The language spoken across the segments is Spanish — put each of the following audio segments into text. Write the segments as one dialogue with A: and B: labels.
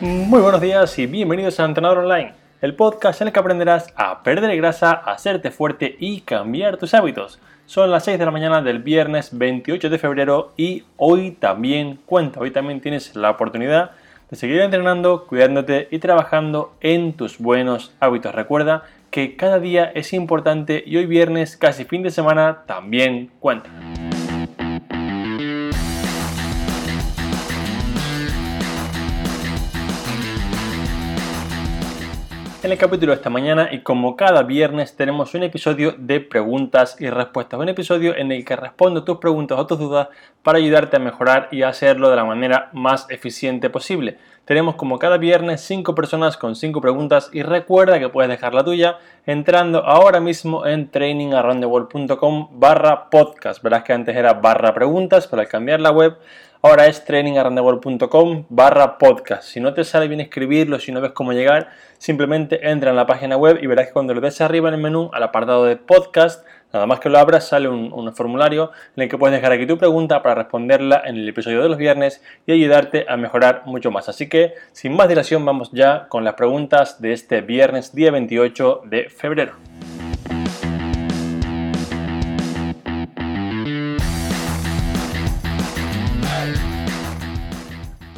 A: Muy buenos días y bienvenidos a Entrenador Online, el podcast en el que aprenderás a perder grasa, a hacerte fuerte y cambiar tus hábitos. Son las 6 de la mañana del viernes 28 de febrero y hoy también cuenta, hoy también tienes la oportunidad de seguir entrenando, cuidándote y trabajando en tus buenos hábitos. Recuerda que cada día es importante y hoy viernes, casi fin de semana, también cuenta. En el capítulo de esta mañana y como cada viernes tenemos un episodio de preguntas y respuestas, un episodio en el que respondo tus preguntas o tus dudas para ayudarte a mejorar y hacerlo de la manera más eficiente posible. Tenemos como cada viernes 5 personas con 5 preguntas y recuerda que puedes dejar la tuya entrando ahora mismo en trainingaroundtheworld.com barra podcast. Verás que antes era barra preguntas, pero al cambiar la web Ahora es trainingarrandewall.com barra podcast. Si no te sale bien escribirlo, si no ves cómo llegar, simplemente entra en la página web y verás que cuando lo des arriba en el menú, al apartado de podcast, nada más que lo abras, sale un, un, formulario en el que puedes dejar aquí tu pregunta para responderla en el episodio de los viernes y ayudarte a mejorar mucho más. Así que, sin más dilación, vamos ya con las preguntas de este viernes, día 28 de febrero.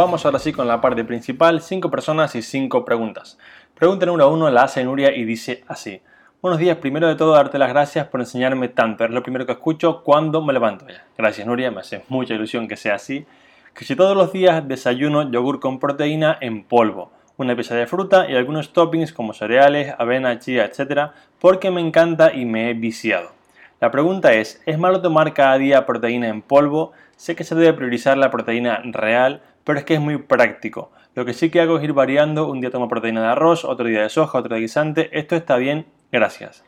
A: Vamos ahora sí con la parte principal, 5 personas y 5 preguntas. Pregunta número 1 la hace Nuria y dice así. Buenos días, primero de todo darte las gracias por enseñarme tanto, es lo primero que escucho cuando me levanto. Gracias Nuria, me hace mucha ilusión que sea así. Que si todos los días desayuno yogur con proteína en polvo, una pieza de fruta y algunos toppings como cereales, avena, chía, etc. porque me encanta y me he viciado. La pregunta es, ¿es malo tomar cada día proteína en polvo? Sé que se debe priorizar la proteína real, pero es que es muy práctico. Lo que sí que hago es ir variando, un día tomo proteína de arroz, otro día de soja, otro de guisante, esto está bien, gracias.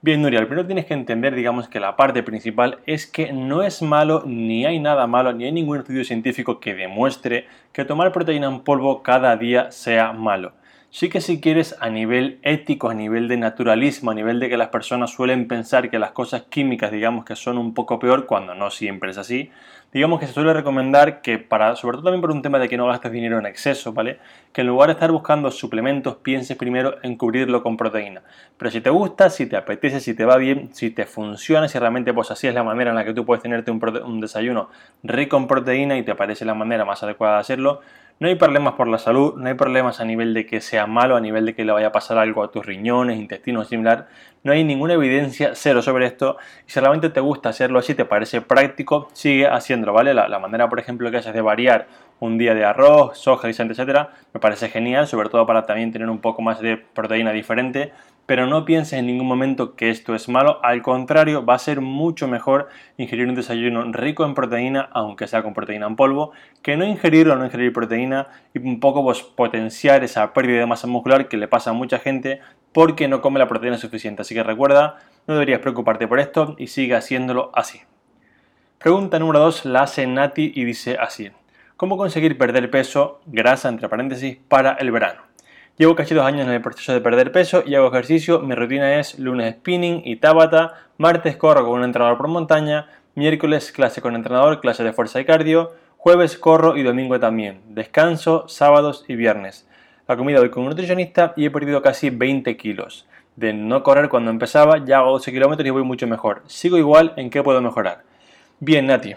A: Bien, Nuria, primero tienes que entender, digamos, que la parte principal es que no es malo, ni hay nada malo, ni hay ningún estudio científico que demuestre que tomar proteína en polvo cada día sea malo. Sí que si quieres a nivel ético, a nivel de naturalismo, a nivel de que las personas suelen pensar que las cosas químicas, digamos que son un poco peor, cuando no siempre es así, digamos que se suele recomendar que para, sobre todo también por un tema de que no gastes dinero en exceso, ¿vale? Que en lugar de estar buscando suplementos, pienses primero en cubrirlo con proteína. Pero si te gusta, si te apetece, si te va bien, si te funciona, si realmente pues así es la manera en la que tú puedes tenerte un, un desayuno rico en proteína y te parece la manera más adecuada de hacerlo, no hay problemas por la salud, no hay problemas a nivel de que sea malo, a nivel de que le vaya a pasar algo a tus riñones, intestinos, similar. No hay ninguna evidencia cero sobre esto. Y si realmente te gusta hacerlo así, te parece práctico, sigue haciéndolo, ¿vale? La, manera, por ejemplo, que haces de variar un día de arroz, soja, guisante, etcétera, me parece genial, sobre todo para también tener un poco más de proteína diferente pero no pienses en ningún momento que esto es malo, al contrario, va a ser mucho mejor ingerir un desayuno rico en proteína, aunque sea con proteína en polvo, que no ingerir o no ingerir proteína y un poco pues, potenciar esa pérdida de masa muscular que le pasa a mucha gente porque no come la proteína suficiente. Así que recuerda, no deberías preocuparte por esto y sigue haciéndolo así. Pregunta número 2 la hace Nati y dice así. ¿Cómo conseguir perder peso, grasa entre paréntesis, para el verano? Llevo casi dos años en el proceso de perder peso y hago ejercicio. Mi rutina es lunes spinning y tabata, martes corro con un entrenador por montaña, miércoles clase con entrenador, clase de fuerza y cardio, jueves corro y domingo también. Descanso sábados y viernes. La comida voy con un nutricionista y he perdido casi 20 kilos. De no correr cuando empezaba, ya hago 12 kilómetros y voy mucho mejor. Sigo igual, ¿en qué puedo mejorar? Bien, Nati,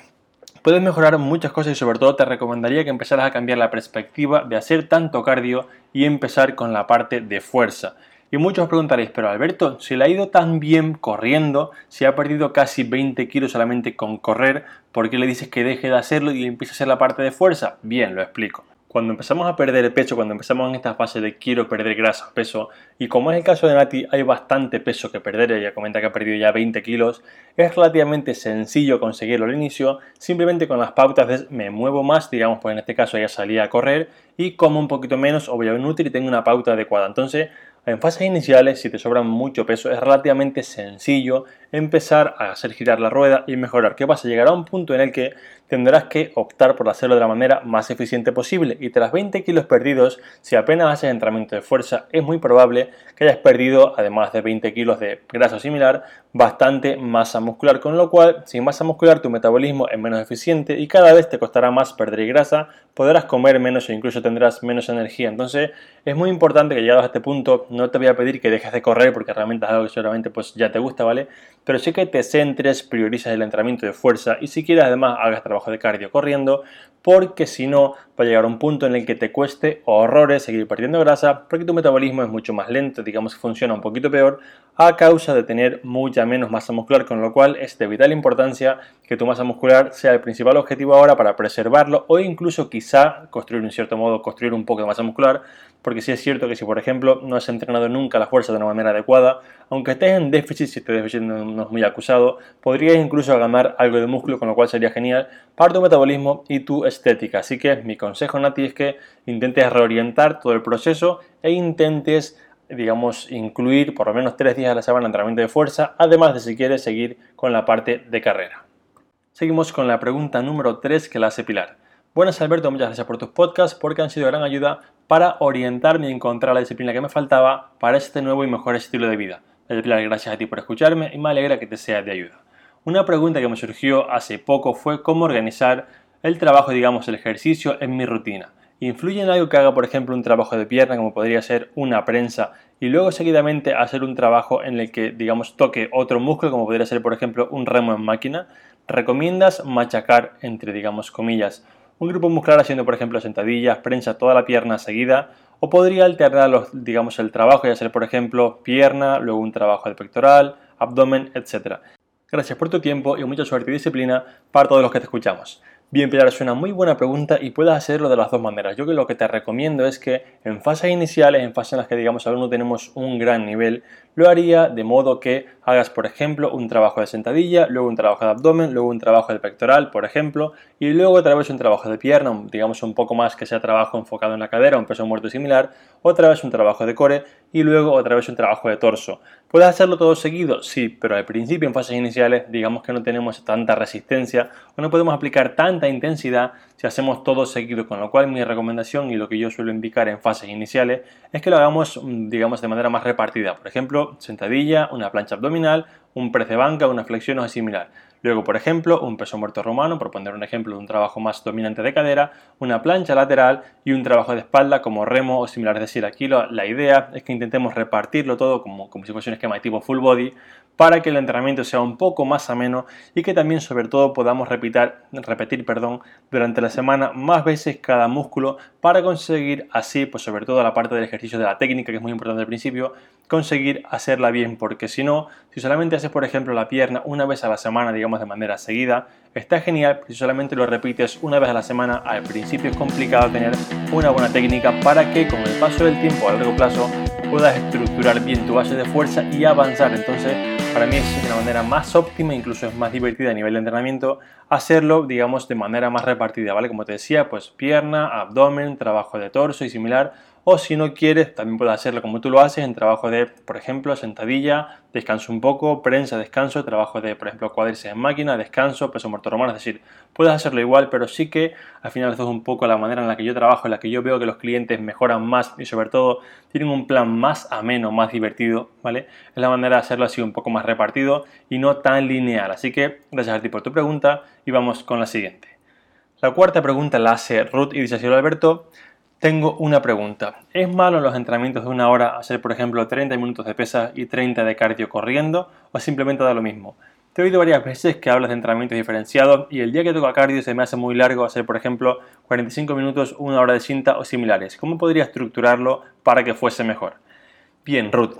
A: Puedes mejorar muchas cosas y sobre todo te recomendaría que empezaras a cambiar la perspectiva de hacer tanto cardio y empezar con la parte de fuerza. Y muchos os preguntaréis, pero Alberto, si le ha ido tan bien corriendo, si ha perdido casi 20 kilos solamente con correr, ¿por qué le dices que deje de hacerlo y empiece a hacer la parte de fuerza? Bien, lo explico cuando empezamos a perder peso, cuando empezamos en esta fase de quiero perder grasa, peso, y como es el caso de Nati, hay bastante peso que perder, ella comenta que ha perdido ya 20 kilos, es relativamente sencillo conseguirlo al inicio, simplemente con las pautas de me muevo más, digamos, pues en este caso ella salía a correr, y como un poquito menos o voy a un y tengo una pauta adecuada. Entonces, En fases iniciales, si te sobra mucho peso, es relativamente sencillo empezar a hacer girar la rueda y mejorar. ¿Qué pasa? Llegará un punto en el que tendrás que optar por hacerlo de la manera más eficiente posible y tras 20 kilos perdidos, si apenas haces entrenamiento de fuerza, es muy probable que hayas perdido, además de 20 kilos de grasa similar, bastante masa muscular, con lo cual, sin masa muscular, tu metabolismo es menos eficiente y cada vez te costará más perder grasa, podrás comer menos e incluso tendrás menos energía. Entonces, es muy importante que llegados a este punto, no te voy a pedir que dejes de correr porque realmente es algo que seguramente pues ya te gusta, ¿vale? Pero sí que te centres, priorices el entrenamiento de fuerza y si quieres además hagas trabajo de cardio corriendo, porque si no va a llegar a un punto en el que te cueste horrores seguir perdiendo grasa porque tu metabolismo es mucho más lento, digamos que funciona un poquito peor a causa de tener mucha menos masa muscular, con lo cual es de vital importancia que tu masa muscular sea el principal objetivo ahora para preservarlo o incluso quizá construir en cierto modo, construir un poco de masa muscular, porque sí es cierto que si por ejemplo no has entrenado nunca la fuerza de una manera adecuada, aunque estés en déficit, si este déficit no es muy acusado, podrías incluso ganar algo de músculo, con lo cual sería genial para tu metabolismo y tu estética. Así que mi consejo, Nati, es que intentes reorientar todo el proceso e intentes digamos, incluir por lo menos tres días a la semana entrenamiento de fuerza, además de si quieres seguir con la parte de carrera. Seguimos con la pregunta número 3 que la hace Pilar. Buenas Alberto, muchas gracias por tus podcasts porque han sido de gran ayuda para orientarme y encontrar la disciplina que me faltaba para este nuevo y mejor estilo de vida. Pilar, gracias a ti por escucharme y me alegra que te sea de ayuda. Una pregunta que me surgió hace poco fue cómo organizar el trabajo, digamos, el ejercicio en mi rutina. ¿Influye en algo que haga, por ejemplo, un trabajo de pierna, como podría ser una prensa, y luego seguidamente hacer un trabajo en el que, digamos, toque otro músculo, como podría ser, por ejemplo, un remo en máquina? ¿Recomiendas machacar, entre, digamos, comillas, un grupo muscular haciendo, por ejemplo, sentadillas, prensa toda la pierna seguida, o podría alternar, los, digamos, el trabajo y hacer, por ejemplo, pierna, luego un trabajo de pectoral, abdomen, etc. Gracias por tu tiempo y mucha suerte y disciplina para todos los que te escuchamos. Bien, Pilar, es una muy buena pregunta y puedes hacerlo de las dos maneras. Yo que lo que te recomiendo es que en fases iniciales, en fases en las que digamos aún no tenemos un gran nivel, lo haría de modo que hagas, por ejemplo, un trabajo de sentadilla, luego un trabajo de abdomen, luego un trabajo de pectoral, por ejemplo, y luego otra vez un trabajo de pierna, digamos un poco más que sea trabajo enfocado en la cadera, un peso muerto similar, otra vez un trabajo de core y luego otra vez un trabajo de torso. ¿Puedes hacerlo todo seguido? Sí, pero al principio, en fases iniciales, digamos que no tenemos tanta resistencia o no podemos aplicar tanta intensidad si hacemos todo seguido, con lo cual mi recomendación y lo que yo suelo indicar en fases iniciales es que lo hagamos, mm, digamos, de manera más repartida. Por ejemplo, sentadilla, una plancha abdominal, un press de banca, una flexión o similar. Luego, por ejemplo, un peso muerto romano, por poner un ejemplo de un trabajo más dominante de cadera, una plancha lateral y un trabajo de espalda como remo o similar. Es decir, aquí la idea es que intentemos repartirlo todo como, como si fuese un esquema de tipo full body para que el entrenamiento sea un poco más ameno y que también sobre todo podamos repetir, repetir perdón, durante la semana más veces cada músculo para conseguir así, pues sobre todo la parte del ejercicio de la técnica que es muy importante al principio, conseguir hacerla bien porque si no, si solamente haces por ejemplo la pierna una vez a la semana, digamos de manera seguida, está genial, si solamente lo repites una vez a la semana, al principio es complicado tener una buena técnica para que con el paso del tiempo a largo plazo puedas estructurar bien tu base de fuerza y avanzar. Entonces, para mí es una manera más óptima, incluso es más divertida a nivel de entrenamiento, hacerlo, digamos, de manera más repartida, ¿vale? Como te decía, pues pierna, abdomen, trabajo de torso y similar o si no quieres, también puedes hacerlo como tú lo haces en trabajo de, por ejemplo, sentadilla, descanso un poco, prensa, descanso, trabajo de, por ejemplo, cuádriceps en máquina, descanso, peso muerto romano. Es decir, puedes hacerlo igual, pero sí que al final esto es un poco la manera en la que yo trabajo, en la que yo veo que los clientes mejoran más y sobre todo tienen un plan más ameno, más divertido, ¿vale? Es la manera de hacerlo así un poco más repartido y no tan lineal. Así que gracias a ti por tu pregunta y vamos con la siguiente. La cuarta pregunta la hace Ruth y dice así, Alberto, tengo una pregunta. ¿Es malo en los entrenamientos de una hora hacer, por ejemplo, 30 minutos de pesas y 30 de cardio corriendo o simplemente da lo mismo? Te he oído varias veces que hablas de entrenamientos diferenciados y el día que toca cardio se me hace muy largo hacer, por ejemplo, 45 minutos, una hora de cinta o similares. ¿Cómo podría estructurarlo para que fuese mejor? Bien, Ruth,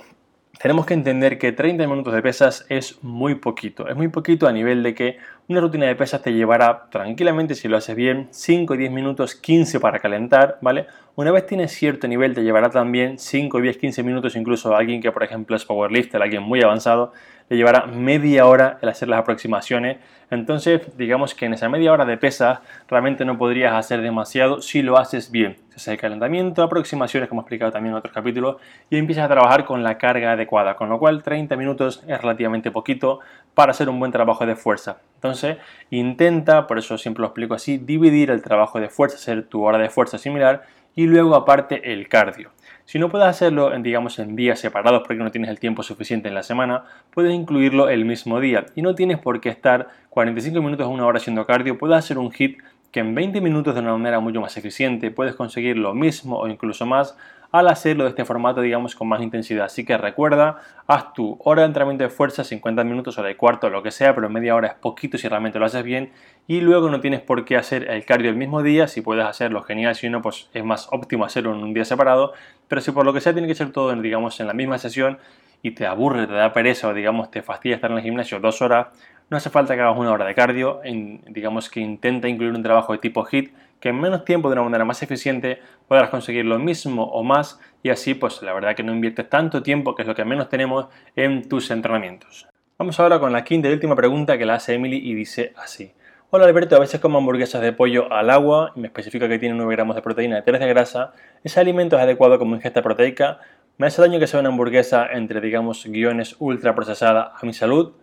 A: tenemos que entender que 30 minutos de pesas es muy poquito. Es muy poquito a nivel de que Una rutina de pesas te llevará tranquilamente, si lo haces bien, 5 y 10 minutos, 15 para calentar, ¿vale? Una vez tienes cierto nivel, te llevará también 5, 10, 15 minutos, incluso a alguien que, por ejemplo, es powerlifter, alguien muy avanzado, le llevará media hora el hacer las aproximaciones. Entonces, digamos que en esa media hora de pesas realmente no podrías hacer demasiado si lo haces bien. Hace el calentamiento, aproximaciones, como he explicado también en otros capítulos, y empiezas a trabajar con la carga adecuada, con lo cual 30 minutos es relativamente poquito para hacer un buen trabajo de fuerza. Entonces, intenta, por eso siempre lo explico así, dividir el trabajo de fuerza, hacer tu hora de fuerza similar y luego aparte el cardio. Si no puedes hacerlo en, digamos, en días separados porque no tienes el tiempo suficiente en la semana, puedes incluirlo el mismo día. Y no tienes por qué estar 45 minutos a una hora haciendo cardio, puedes hacer un hit que en 20 minutos de una manera mucho más eficiente puedes conseguir lo mismo o incluso más al hacerlo de este formato, digamos, con más intensidad. Así que recuerda, haz tu hora de entrenamiento de fuerza, 50 minutos o de cuarto, lo que sea, pero media hora es poquito si realmente lo haces bien. Y luego no tienes por qué hacer el cardio el mismo día, si puedes hacerlo genial, si no, pues es más óptimo hacerlo en un día separado. Pero si por lo que sea tiene que ser todo, digamos, en la misma sesión y te aburre, te da pereza o digamos te fastidia estar en el gimnasio dos horas, no hace falta que hagas una hora de cardio, digamos que intenta incluir un trabajo de tipo HIT que en menos tiempo de una manera más eficiente podrás conseguir lo mismo o más y así pues la verdad que no inviertes tanto tiempo que es lo que menos tenemos en tus entrenamientos. Vamos ahora con la quinta y última pregunta que la hace Emily y dice así. Hola Alberto, a veces como hamburguesas de pollo al agua y me especifica que tiene 9 gramos de proteína y 3 de grasa. ¿Ese alimento es adecuado como ingesta proteica? ¿Me hace daño que sea una hamburguesa entre digamos guiones ultra procesada a mi salud?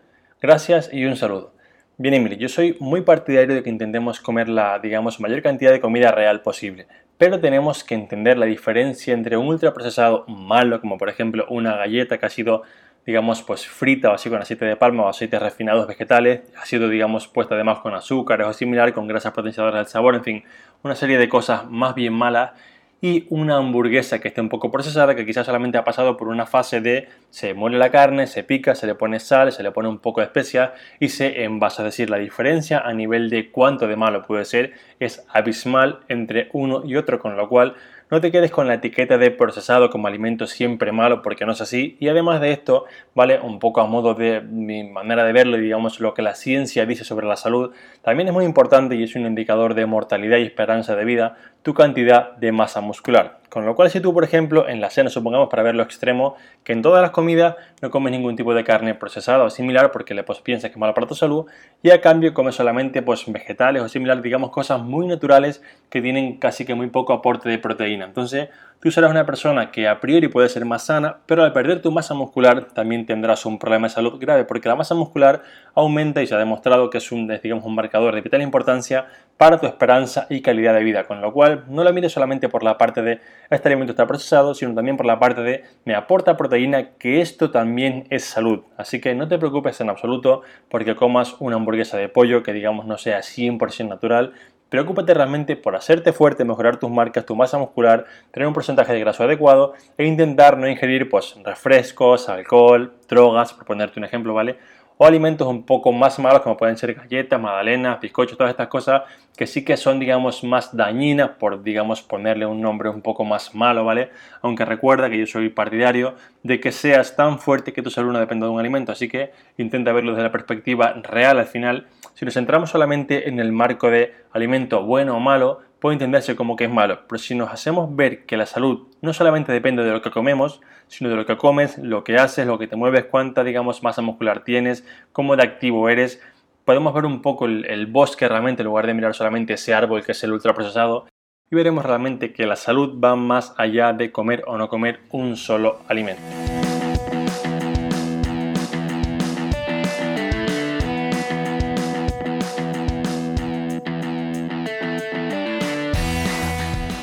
A: Gracias y un saludo. Bien, Emily, yo soy muy partidario de que intentemos comer la, digamos, mayor cantidad de comida real posible, pero tenemos que entender la diferencia entre un ultraprocesado malo, como por ejemplo una galleta que ha sido, digamos, pues frita o así con aceite de palma o aceites refinados vegetales, ha sido, digamos, puesta además con azúcares o similar, con grasas potenciadoras del sabor, en fin, una serie de cosas más bien malas y una hamburguesa que esté un poco procesada, que quizás solamente ha pasado por una fase de se muele la carne, se pica, se le pone sal, se le pone un poco de especia y se envasa. Es decir, la diferencia a nivel de cuánto de malo puede ser es abismal entre uno y otro, con lo cual no te quedes con la etiqueta de procesado como alimento siempre malo porque no es así. Y además de esto, vale, un poco a modo de mi manera de verlo digamos lo que la ciencia dice sobre la salud, también es muy importante y es un indicador de mortalidad y esperanza de vida tu cantidad de masa muscular. Con lo cual, si tú, por ejemplo, en la cena, supongamos para verlo extremo, que en todas las comidas no comes ningún tipo de carne procesada o similar porque le pues, piensas que es malo para tu salud, y a cambio comes solamente pues, vegetales o similar, digamos, cosas muy naturales que tienen casi que muy poco aporte de proteína. Entonces, tú serás una persona que a priori puede ser más sana, pero al perder tu masa muscular también tendrás un problema de salud grave, porque la masa muscular aumenta y se ha demostrado que es un, digamos, un marcador de vital importancia para tu esperanza y calidad de vida, con lo cual no la mires solamente por la parte de este alimento está procesado, sino también por la parte de me aporta proteína, que esto también es salud. Así que no te preocupes en absoluto porque comas una hamburguesa de pollo que digamos no sea 100% natural, Preocúpate realmente por hacerte fuerte, mejorar tus marcas, tu masa muscular, tener un porcentaje de graso adecuado e intentar no ingerir pues, refrescos, alcohol, drogas, por ponerte un ejemplo, ¿vale? o alimentos un poco más malos como pueden ser galletas, magdalenas, bizcochos, todas estas cosas que sí que son digamos más dañinas por digamos ponerle un nombre un poco más malo, ¿vale? Aunque recuerda que yo soy partidario de que seas tan fuerte que tu salud no dependa de un alimento, así que intenta verlo desde la perspectiva real al final. Si nos centramos solamente en el marco de alimento bueno o malo, puede entenderse como que es malo, pero si nos hacemos ver que la salud no solamente depende de lo que comemos, sino de lo que comes, lo que haces, lo que te mueves, cuánta, digamos, masa muscular tienes, cómo de activo eres, podemos ver un poco el, el bosque realmente en lugar de mirar solamente ese árbol que es el ultraprocesado y veremos realmente que la salud va más allá de comer o no comer un solo alimento.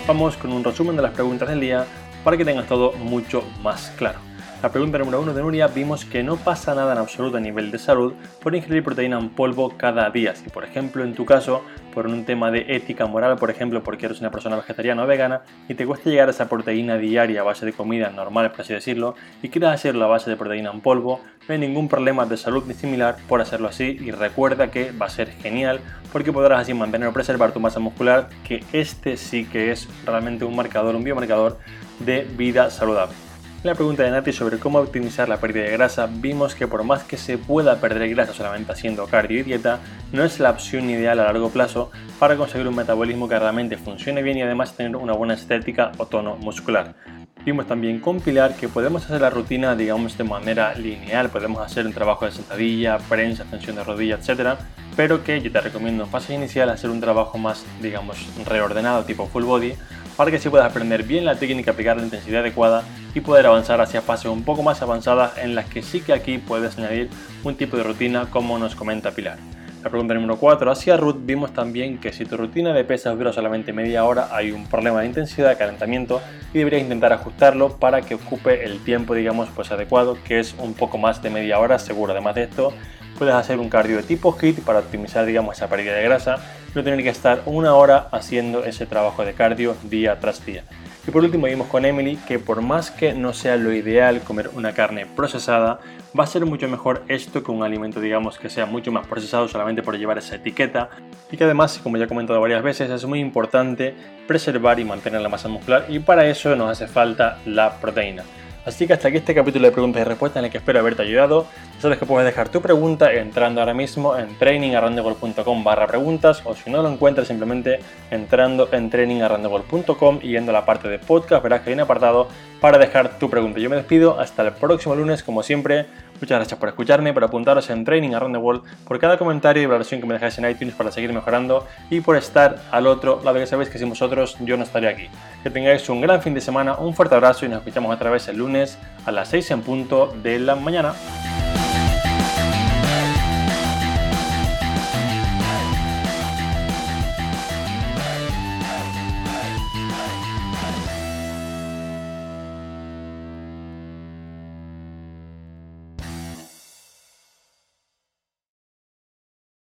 A: Vamos con un resumen de las preguntas del día para que tengas todo mucho más claro. La pregunta número uno de Nuria, vimos que no pasa nada en absoluto a nivel de salud por ingerir proteína en polvo cada día. Si por ejemplo en tu caso, por un tema de ética moral, por ejemplo porque eres una persona vegetariana o vegana y te cuesta llegar a esa proteína diaria a base de comida normal, por así decirlo, y quieres hacerlo a base de proteína en polvo, no hay ningún problema de salud ni similar por hacerlo así y recuerda que va a ser genial porque podrás así mantener o preservar tu masa muscular, que este sí que es realmente un marcador, un biomarcador de vida saludable. En la pregunta de Nati sobre cómo optimizar la pérdida de grasa, vimos que por más que se pueda perder grasa solamente haciendo cardio y dieta, no es la opción ideal a largo plazo para conseguir un metabolismo que realmente funcione bien y además tener una buena estética o tono muscular. Vimos también con Pilar que podemos hacer la rutina, digamos, de manera lineal. Podemos hacer un trabajo de sentadilla, prensa, extensión de rodilla, etc. Pero que yo te recomiendo en fase inicial hacer un trabajo más, digamos, reordenado, tipo full body, para que así puedas aprender bien la técnica, aplicar la intensidad adecuada y poder avanzar hacia fases un poco más avanzadas en las que sí que aquí puedes añadir un tipo de rutina como nos comenta Pilar. La pregunta número 4. Hacia Ruth vimos también que si tu rutina de pesas dura solamente media hora, hay un problema de intensidad, de calentamiento y deberías intentar ajustarlo para que ocupe el tiempo, digamos, pues adecuado, que es un poco más de media hora seguro. Además de esto, puedes hacer un cardio de tipo HIT para optimizar, digamos, esa pérdida de grasa no tener que estar una hora haciendo ese trabajo de cardio día tras día. Y por último vimos con Emily que por más que no sea lo ideal comer una carne procesada, va a ser mucho mejor esto que un alimento digamos que sea mucho más procesado solamente por llevar esa etiqueta y que además, como ya he comentado varias veces, es muy importante preservar y mantener la masa muscular y para eso nos hace falta la proteína. Así que hasta aquí este capítulo de preguntas y respuestas en el que espero haberte ayudado. sabes que puedes dejar tu pregunta entrando ahora mismo en trainingarrandegol.com barra preguntas o si no lo encuentras simplemente entrando en trainingarrandegol.com y yendo a la parte de podcast verás que hay un apartado para dejar tu pregunta. Yo me despido hasta el próximo lunes como siempre. Muchas gracias por escucharme, por apuntaros en Training Around the World, por cada comentario y valoración que me dejáis en iTunes para seguir mejorando y por estar al otro lado que sabéis que sin vosotros yo no estaría aquí. Que tengáis un gran fin de semana, un fuerte abrazo y nos escuchamos otra vez el lunes a las 6 en punto de la mañana.